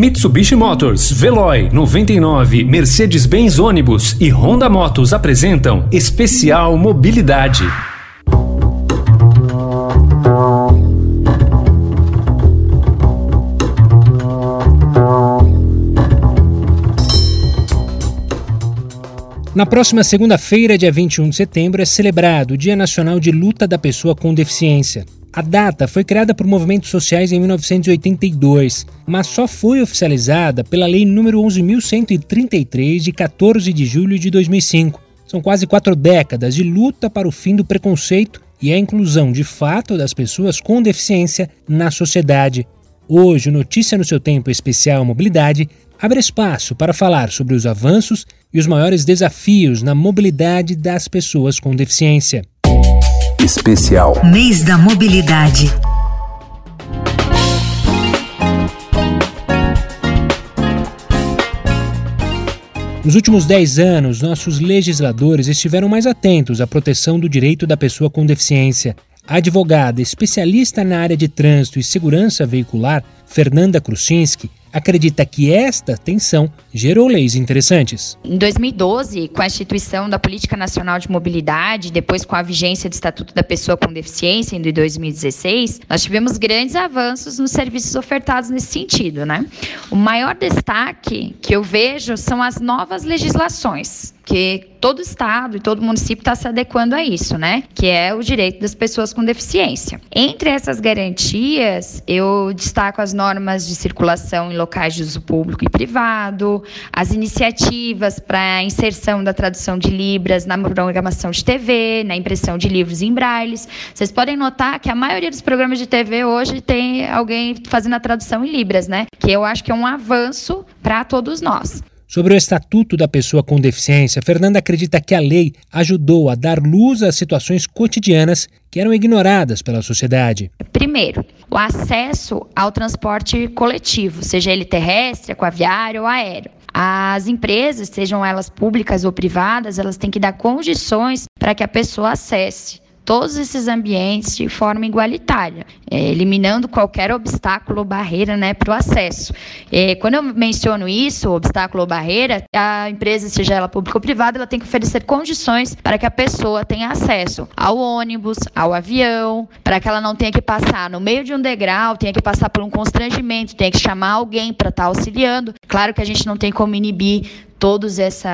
Mitsubishi Motors, Veloy 99, Mercedes-Benz ônibus e Honda Motos apresentam Especial Mobilidade. Na próxima segunda-feira, dia 21 de setembro, é celebrado o Dia Nacional de Luta da Pessoa com Deficiência. A data foi criada por movimentos sociais em 1982, mas só foi oficializada pela Lei nº 11.133, de 14 de julho de 2005. São quase quatro décadas de luta para o fim do preconceito e a inclusão de fato das pessoas com deficiência na sociedade. Hoje, Notícia no seu Tempo Especial Mobilidade abre espaço para falar sobre os avanços e os maiores desafios na mobilidade das pessoas com deficiência especial. Mês da Mobilidade. Nos últimos 10 anos, nossos legisladores estiveram mais atentos à proteção do direito da pessoa com deficiência. A advogada especialista na área de trânsito e segurança veicular, Fernanda Kruczynski, acredita que esta tensão gerou leis interessantes. Em 2012, com a instituição da Política Nacional de Mobilidade, depois com a vigência do Estatuto da Pessoa com Deficiência, em 2016, nós tivemos grandes avanços nos serviços ofertados nesse sentido. Né? O maior destaque que eu vejo são as novas legislações que todo estado e todo município está se adequando a isso, né? Que é o direito das pessoas com deficiência. Entre essas garantias, eu destaco as normas de circulação em locais de uso público e privado, as iniciativas para a inserção da tradução de libras na programação de TV, na impressão de livros em brailles. Vocês podem notar que a maioria dos programas de TV hoje tem alguém fazendo a tradução em libras, né? Que eu acho que é um avanço para todos nós. Sobre o Estatuto da Pessoa com Deficiência, Fernanda acredita que a lei ajudou a dar luz às situações cotidianas que eram ignoradas pela sociedade. Primeiro, o acesso ao transporte coletivo, seja ele terrestre, aquaviário ou aéreo. As empresas, sejam elas públicas ou privadas, elas têm que dar condições para que a pessoa acesse todos esses ambientes de forma igualitária, é, eliminando qualquer obstáculo ou barreira né, para o acesso. É, quando eu menciono isso, obstáculo ou barreira, a empresa, seja ela pública ou privada, ela tem que oferecer condições para que a pessoa tenha acesso ao ônibus, ao avião, para que ela não tenha que passar no meio de um degrau, tenha que passar por um constrangimento, tenha que chamar alguém para estar tá auxiliando. Claro que a gente não tem como inibir todos essa,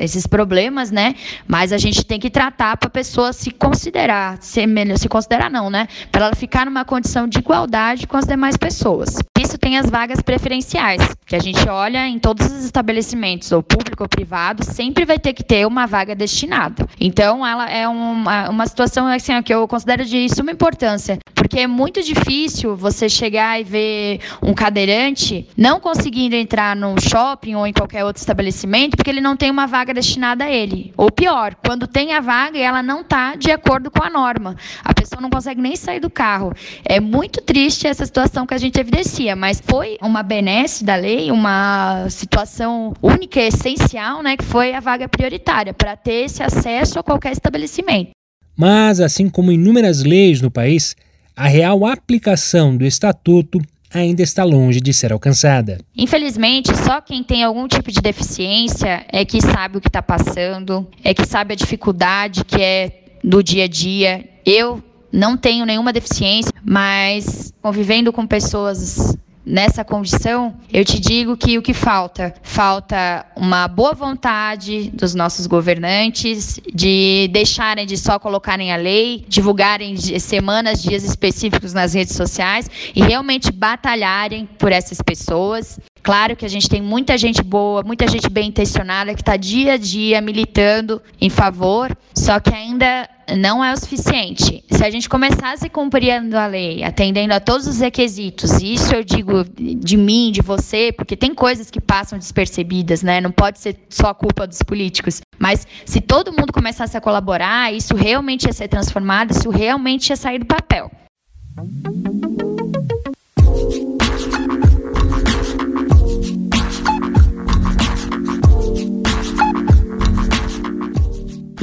esses problemas, né? Mas a gente tem que tratar para a pessoa se considerar, se, se considerar não, né? Para ela ficar numa condição de igualdade com as demais pessoas. Isso tem as vagas preferenciais, que a gente olha em todos os estabelecimentos, ou público ou privado, sempre vai ter que ter uma vaga destinada. Então, ela é uma, uma situação assim, que eu considero de suma importância, porque é muito difícil você chegar e ver um cadeirante não conseguindo entrar no shopping ou em qualquer outro estabelecimento porque ele não tem uma vaga destinada a ele. Ou pior, quando tem a vaga e ela não está de acordo com a norma. A pessoa não consegue nem sair do carro. É muito triste essa situação que a gente evidencia, mas foi uma benesse da lei, uma situação única e essencial, né, que foi a vaga prioritária para ter esse acesso a qualquer estabelecimento. Mas, assim como inúmeras leis no país, a real aplicação do estatuto ainda está longe de ser alcançada. Infelizmente, só quem tem algum tipo de deficiência é que sabe o que está passando, é que sabe a dificuldade que é do dia a dia. Eu não tenho nenhuma deficiência, mas convivendo com pessoas nessa condição, eu te digo que o que falta? Falta uma boa vontade dos nossos governantes de deixarem de só colocarem a lei, divulgarem semanas, dias específicos nas redes sociais e realmente batalharem por essas pessoas. Claro que a gente tem muita gente boa, muita gente bem intencionada que está dia a dia militando em favor, só que ainda não é o suficiente. Se a gente começasse cumprindo a lei, atendendo a todos os requisitos, isso eu digo de mim, de você, porque tem coisas que passam despercebidas, né? Não pode ser só culpa dos políticos. Mas se todo mundo começasse a colaborar, isso realmente ia ser transformado, isso realmente ia sair do papel.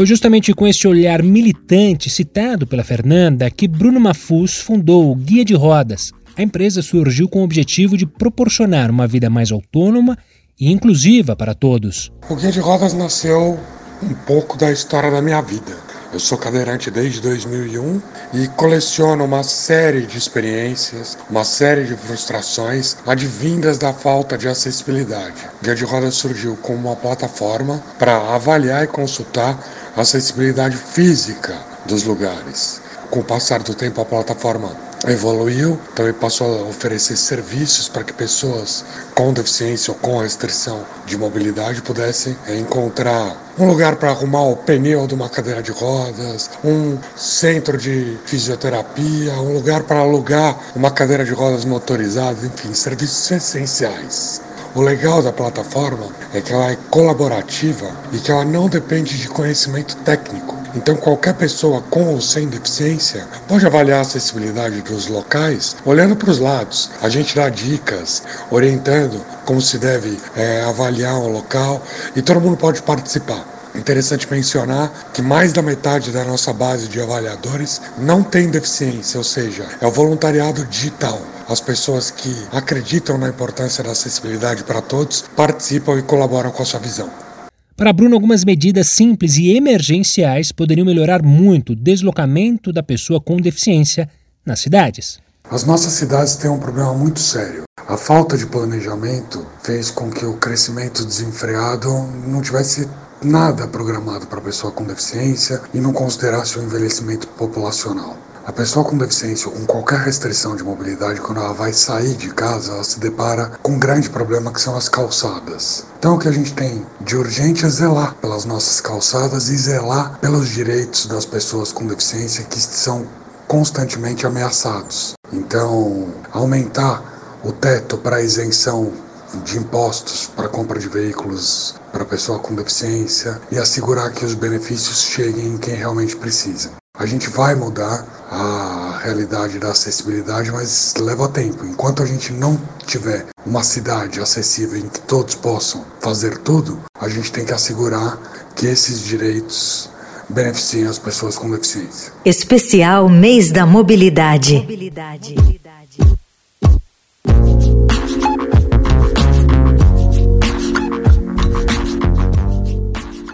Foi justamente com esse olhar militante citado pela Fernanda que Bruno Mafuz fundou o Guia de Rodas, a empresa surgiu com o objetivo de proporcionar uma vida mais autônoma e inclusiva para todos. O Guia de Rodas nasceu um pouco da história da minha vida. Eu sou cadeirante desde 2001 e coleciono uma série de experiências, uma série de frustrações advindas da falta de acessibilidade. Guia de Rodas surgiu como uma plataforma para avaliar e consultar acessibilidade física dos lugares. Com o passar do tempo, a plataforma evoluiu, também passou a oferecer serviços para que pessoas com deficiência ou com restrição de mobilidade pudessem encontrar um lugar para arrumar o pneu de uma cadeira de rodas, um centro de fisioterapia, um lugar para alugar uma cadeira de rodas motorizada, enfim, serviços essenciais. O legal da plataforma é que ela é colaborativa e que ela não depende de conhecimento técnico. Então, qualquer pessoa com ou sem deficiência pode avaliar a acessibilidade dos locais olhando para os lados. A gente dá dicas, orientando como se deve é, avaliar um local e todo mundo pode participar. Interessante mencionar que mais da metade da nossa base de avaliadores não tem deficiência, ou seja, é o voluntariado digital. As pessoas que acreditam na importância da acessibilidade para todos participam e colaboram com a sua visão. Para Bruno, algumas medidas simples e emergenciais poderiam melhorar muito o deslocamento da pessoa com deficiência nas cidades. As nossas cidades têm um problema muito sério. A falta de planejamento fez com que o crescimento desenfreado não tivesse nada programado para a pessoa com deficiência e não considerasse o envelhecimento populacional. A pessoa com deficiência ou com qualquer restrição de mobilidade, quando ela vai sair de casa, ela se depara com um grande problema que são as calçadas. Então, o que a gente tem de urgente é zelar pelas nossas calçadas e zelar pelos direitos das pessoas com deficiência que são constantemente ameaçados. Então, aumentar o teto para isenção de impostos para compra de veículos para pessoa com deficiência e assegurar que os benefícios cheguem em quem realmente precisa. A gente vai mudar a realidade da acessibilidade, mas leva tempo. Enquanto a gente não tiver uma cidade acessível em que todos possam fazer tudo, a gente tem que assegurar que esses direitos beneficiem as pessoas com deficiência. Especial Mês da Mobilidade. Mobilidade.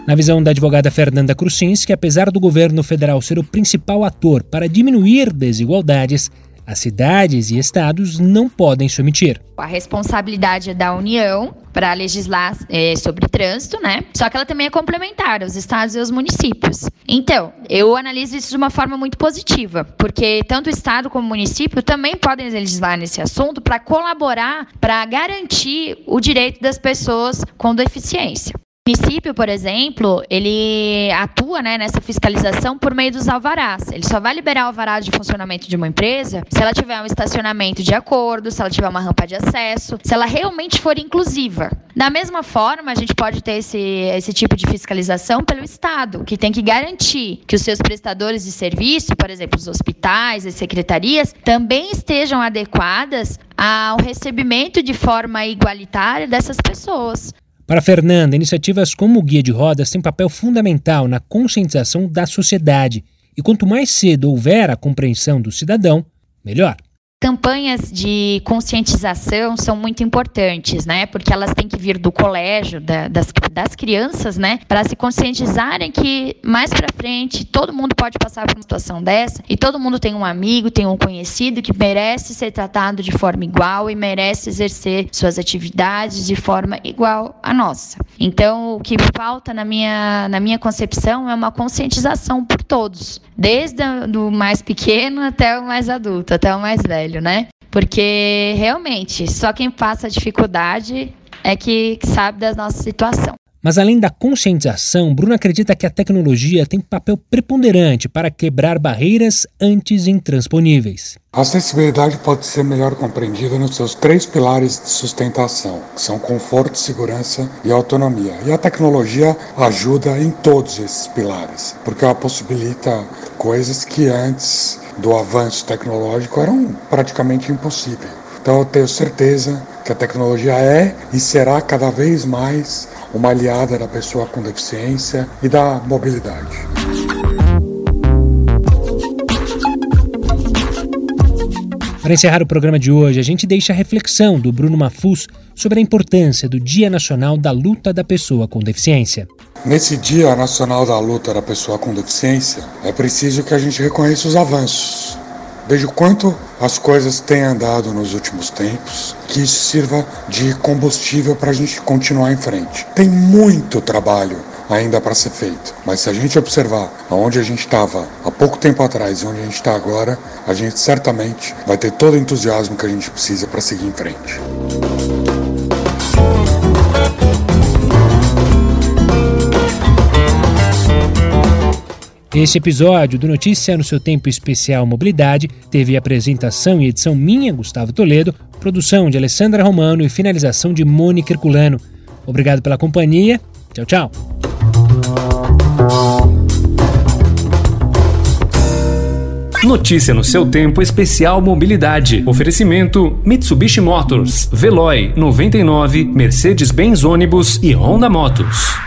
Na visão da advogada Fernanda Krusinski, apesar do governo federal ser o principal ator para diminuir desigualdades, as cidades e estados não podem se omitir. A responsabilidade é da União para legislar é, sobre trânsito, né? Só que ela também é complementar aos estados e aos municípios. Então, eu analiso isso de uma forma muito positiva, porque tanto o estado como o município também podem legislar nesse assunto para colaborar para garantir o direito das pessoas com deficiência. O município, por exemplo, ele atua né, nessa fiscalização por meio dos alvarás. Ele só vai liberar o alvará de funcionamento de uma empresa se ela tiver um estacionamento de acordo, se ela tiver uma rampa de acesso, se ela realmente for inclusiva. Da mesma forma, a gente pode ter esse, esse tipo de fiscalização pelo Estado, que tem que garantir que os seus prestadores de serviço, por exemplo, os hospitais, as secretarias, também estejam adequadas ao recebimento de forma igualitária dessas pessoas. Para Fernanda, iniciativas como o Guia de Rodas têm papel fundamental na conscientização da sociedade, e quanto mais cedo houver a compreensão do cidadão, melhor. Campanhas de conscientização são muito importantes, né? Porque elas têm que vir do colégio, da, das, das crianças, né? Para se conscientizarem que mais para frente todo mundo pode passar por uma situação dessa e todo mundo tem um amigo, tem um conhecido que merece ser tratado de forma igual e merece exercer suas atividades de forma igual à nossa. Então, o que falta na minha, na minha concepção é uma conscientização todos, desde o mais pequeno até o mais adulto, até o mais velho né? Porque realmente só quem passa dificuldade é que sabe da nossa situação. Mas além da conscientização, Bruno acredita que a tecnologia tem papel preponderante para quebrar barreiras antes intransponíveis. A acessibilidade pode ser melhor compreendida nos seus três pilares de sustentação, que são conforto, segurança e autonomia. E a tecnologia ajuda em todos esses pilares, porque ela possibilita coisas que antes do avanço tecnológico eram praticamente impossíveis. Então eu tenho certeza que a tecnologia é e será cada vez mais uma aliada da pessoa com deficiência e da mobilidade. Para encerrar o programa de hoje, a gente deixa a reflexão do Bruno Mafuz sobre a importância do Dia Nacional da Luta da Pessoa com Deficiência. Nesse Dia Nacional da Luta da Pessoa com Deficiência, é preciso que a gente reconheça os avanços. Veja o quanto as coisas têm andado nos últimos tempos, que isso sirva de combustível para a gente continuar em frente. Tem muito trabalho ainda para ser feito. Mas se a gente observar aonde a gente estava há pouco tempo atrás e onde a gente está agora, a gente certamente vai ter todo o entusiasmo que a gente precisa para seguir em frente. Este episódio do Notícia no seu tempo especial Mobilidade teve apresentação e edição minha, Gustavo Toledo, produção de Alessandra Romano e finalização de Mônica Herculano. Obrigado pela companhia. Tchau, tchau. Notícia no seu tempo especial mobilidade. Oferecimento Mitsubishi Motors, Veloy 99, Mercedes-Benz ônibus e Honda Motos.